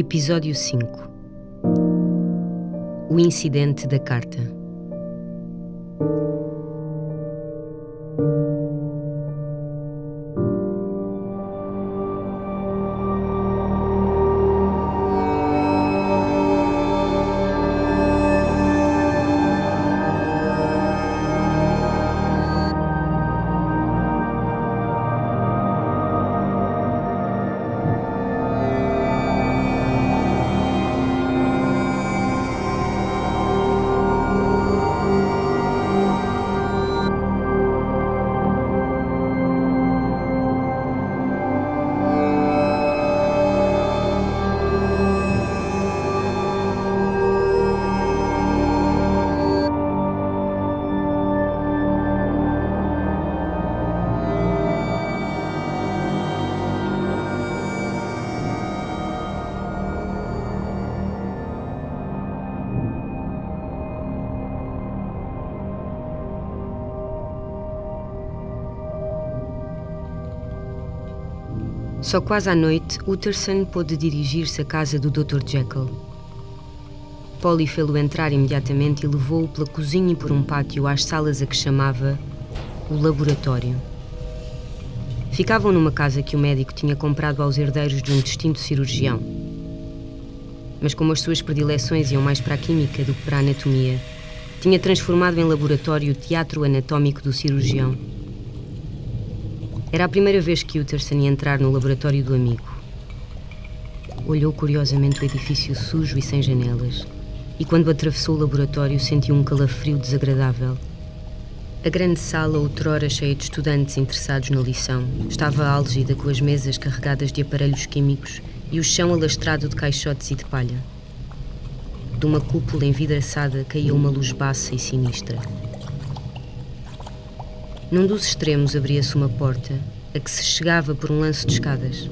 Episódio 5 O incidente da carta. Só quase à noite, Utterson pôde dirigir-se à casa do Dr. Jekyll. Polly fê-lo entrar imediatamente e levou-o pela cozinha e por um pátio às salas a que chamava o laboratório. Ficavam numa casa que o médico tinha comprado aos herdeiros de um distinto cirurgião. Mas como as suas predileções iam mais para a química do que para a anatomia, tinha transformado em laboratório o teatro anatómico do cirurgião. Era a primeira vez que Utterson ia entrar no laboratório do amigo. Olhou curiosamente o edifício sujo e sem janelas, e quando atravessou o laboratório sentiu um calafrio desagradável. A grande sala, outrora cheia de estudantes interessados na lição, estava álgida com as mesas carregadas de aparelhos químicos e o chão alastrado de caixotes e de palha. De uma cúpula envidraçada caía uma luz baça e sinistra. Num dos extremos abria-se uma porta, a que se chegava por um lance de escadas.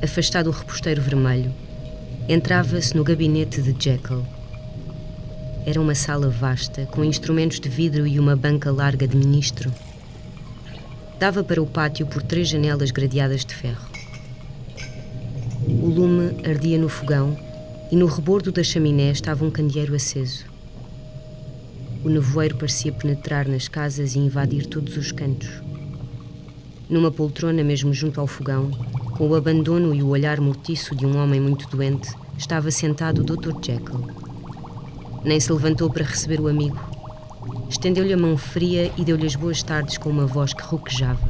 Afastado o reposteiro vermelho, entrava-se no gabinete de Jekyll. Era uma sala vasta, com instrumentos de vidro e uma banca larga de ministro. Dava para o pátio por três janelas gradeadas de ferro. O lume ardia no fogão e no rebordo da chaminé estava um candeeiro aceso. O nevoeiro parecia penetrar nas casas e invadir todos os cantos. Numa poltrona, mesmo junto ao fogão, com o abandono e o olhar mortiço de um homem muito doente, estava sentado o Dr. Jekyll. Nem se levantou para receber o amigo. Estendeu-lhe a mão fria e deu-lhe as boas tardes com uma voz que roquejava.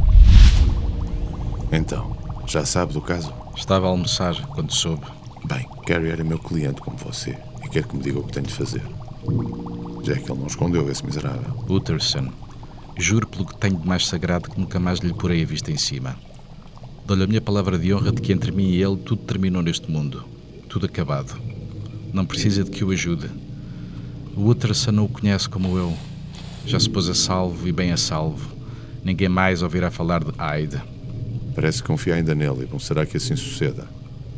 Então, já sabe do caso? Estava a almoçar quando soube. Bem, Gary era meu cliente como você e quer que me diga o que tenho de fazer. Jekyll não escondeu esse miserável. Utterson, juro pelo que tenho de mais sagrado que nunca mais lhe porei a vista em cima. Dou-lhe a minha palavra de honra de que entre mim e ele tudo terminou neste mundo. Tudo acabado. Não precisa de que o ajude. O Utterson não o conhece como eu. Já se pôs a salvo e bem a salvo. Ninguém mais ouvirá falar de Hyde. Parece que confia ainda nele e não será que assim suceda.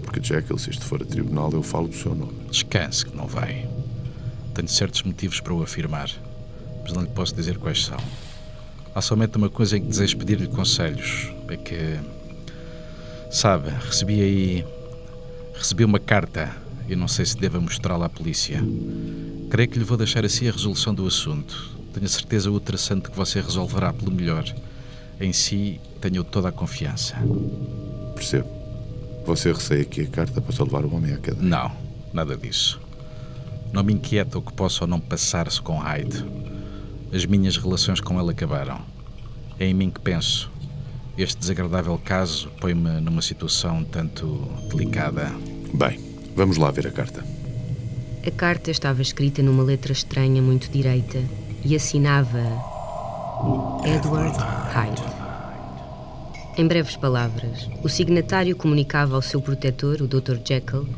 Porque Jekyll, se isto for a tribunal, eu falo do seu nome. Descanse que não vai. Tenho certos motivos para o afirmar, mas não lhe posso dizer quais são. Há somente uma coisa em que desejo pedir-lhe conselhos. É que. Sabe, recebi aí. Recebi uma carta e não sei se devo mostrá-la à polícia. Creio que lhe vou deixar assim a resolução do assunto. Tenho a certeza ultrassante que você resolverá pelo melhor. Em si, tenho toda a confiança. Percebo. Você receia que a carta possa levar o homem à cadeia? Não, nada disso. Não me inquieta o que possa ou não passar-se com Hyde. As minhas relações com ele acabaram. É em mim que penso. Este desagradável caso põe-me numa situação tanto delicada. Bem, vamos lá ver a carta. A carta estava escrita numa letra estranha muito direita e assinava Edward Hyde. Em breves palavras, o signatário comunicava ao seu protetor, o Dr. Jekyll,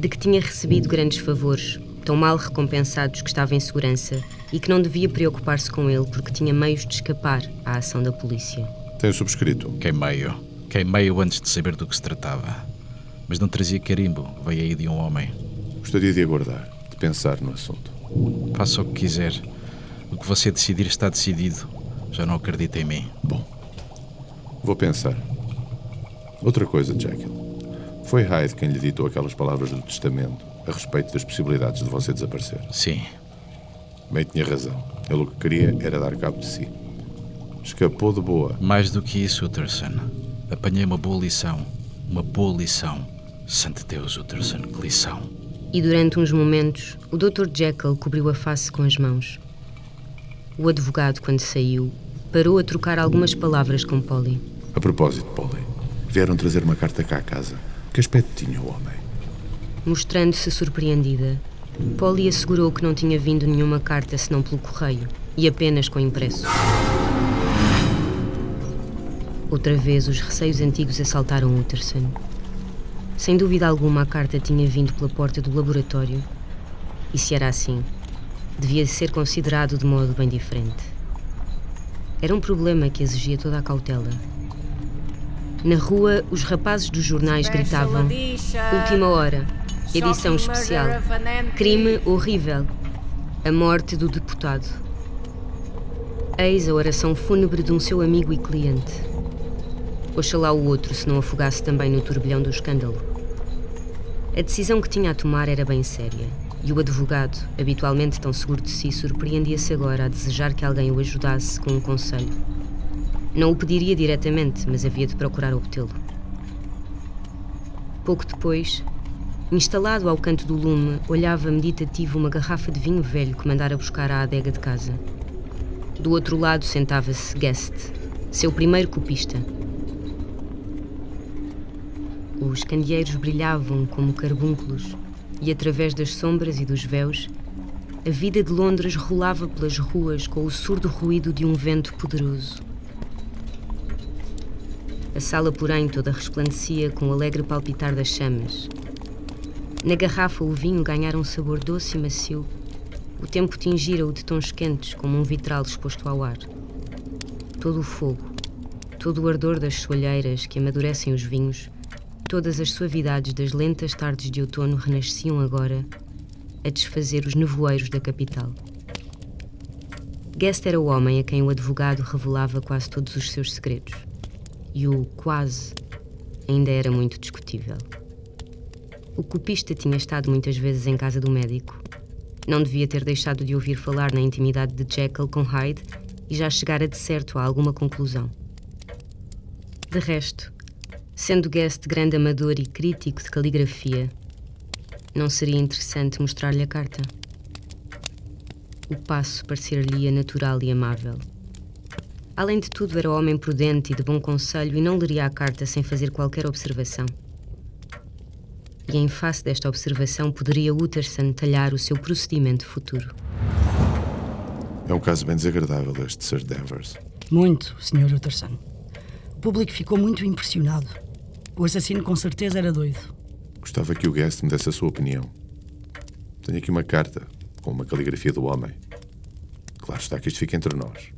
de que tinha recebido grandes favores, tão mal recompensados que estava em segurança e que não devia preocupar-se com ele porque tinha meios de escapar à ação da polícia. Tem subscrito? Queimei-o. Queimei-o antes de saber do que se tratava. Mas não trazia carimbo, veio aí de um homem. Gostaria de aguardar, de pensar no assunto. Faça o que quiser. O que você decidir está decidido. Já não acredita em mim. Bom, vou pensar. Outra coisa, Jekyll. Foi Hyde quem lhe ditou aquelas palavras do testamento a respeito das possibilidades de você desaparecer. Sim. Bem, tinha razão. Ele o que queria era dar cabo de si. Escapou de boa. Mais do que isso, Utterson. Apanhei uma boa lição. Uma boa lição. Santo Deus, Utterson, que lição. E durante uns momentos, o Dr. Jekyll cobriu a face com as mãos. O advogado, quando saiu, parou a trocar algumas palavras com Polly. A propósito, Polly, vieram trazer uma carta cá à casa. Que aspecto tinha o homem? Mostrando-se surpreendida, Polly assegurou que não tinha vindo nenhuma carta senão pelo correio e apenas com impresso. Outra vez, os receios antigos assaltaram Utterson. Sem dúvida alguma, a carta tinha vindo pela porta do laboratório. E se era assim, devia ser considerado de modo bem diferente. Era um problema que exigia toda a cautela. Na rua, os rapazes dos jornais gritavam: Última hora, edição especial, crime horrível, a morte do deputado. Eis a oração fúnebre de um seu amigo e cliente. Oxalá o outro se não afogasse também no turbilhão do escândalo. A decisão que tinha a tomar era bem séria, e o advogado, habitualmente tão seguro de si, surpreendia-se agora a desejar que alguém o ajudasse com um conselho. Não o pediria diretamente, mas havia de procurar obtê-lo. Pouco depois, instalado ao canto do lume, olhava meditativo uma garrafa de vinho velho que mandara buscar à adega de casa. Do outro lado sentava-se Guest, seu primeiro copista. Os candeeiros brilhavam como carbúnculos, e através das sombras e dos véus, a vida de Londres rolava pelas ruas com o surdo ruído de um vento poderoso. A sala, porém, toda resplandecia com o alegre palpitar das chamas. Na garrafa, o vinho ganhara um sabor doce e macio. O tempo tingira-o de tons quentes, como um vitral exposto ao ar. Todo o fogo, todo o ardor das soalheiras que amadurecem os vinhos, Todas as suavidades das lentas tardes de outono renasciam agora a desfazer os nevoeiros da capital. Guest era o homem a quem o advogado revelava quase todos os seus segredos. E o quase ainda era muito discutível. O copista tinha estado muitas vezes em casa do médico. Não devia ter deixado de ouvir falar na intimidade de Jekyll com Hyde e já chegara de certo a alguma conclusão. De resto, Sendo Guest grande amador e crítico de caligrafia, não seria interessante mostrar-lhe a carta? O passo parecer-lhe natural e amável. Além de tudo, era homem prudente e de bom conselho e não leria a carta sem fazer qualquer observação. E em face desta observação, poderia Utterson talhar o seu procedimento futuro. É um caso bem desagradável este Sir Danvers. Muito, Sr. Utterson. O público ficou muito impressionado. O assassino com certeza era doido. Gostava que o Guest me desse a sua opinião. Tenho aqui uma carta com uma caligrafia do homem. Claro está que isto fica entre nós.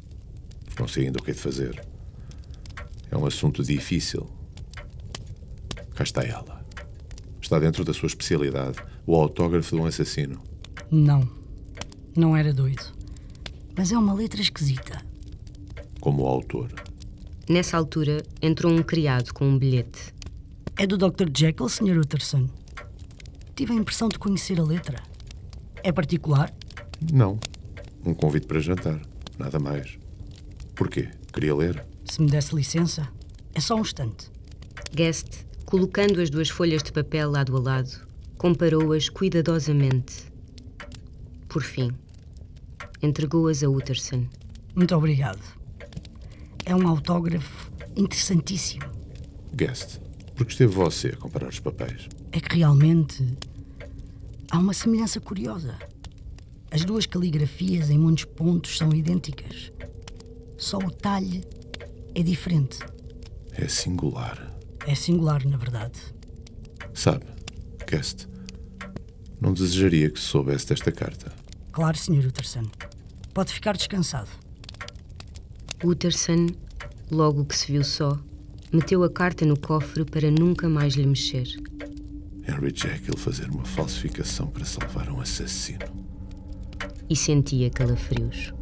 Não sei ainda o que é de fazer. É um assunto difícil. Cá está ela. Está dentro da sua especialidade, o autógrafo de um assassino. Não, não era doido. Mas é uma letra esquisita. Como o autor. Nessa altura, entrou um criado com um bilhete. É do Dr. Jekyll, Sr. Utterson. Tive a impressão de conhecer a letra. É particular? Não. Um convite para jantar. Nada mais. Porquê? Queria ler? Se me desse licença. É só um instante. Guest, colocando as duas folhas de papel lado a lado, comparou-as cuidadosamente. Por fim, entregou-as a Utterson. Muito obrigado. É um autógrafo interessantíssimo. Guest, porque esteve você a comparar os papéis? É que realmente há uma semelhança curiosa. As duas caligrafias em muitos pontos são idênticas. Só o talhe é diferente. É singular. É singular, na verdade. Sabe, Guest, não desejaria que soubesse desta carta. Claro, Sr. Utterson. Pode ficar descansado. Utterson, logo que se viu só, meteu a carta no cofre para nunca mais lhe mexer. Henry Jekyll fazer uma falsificação para salvar um assassino. E sentia calafrios.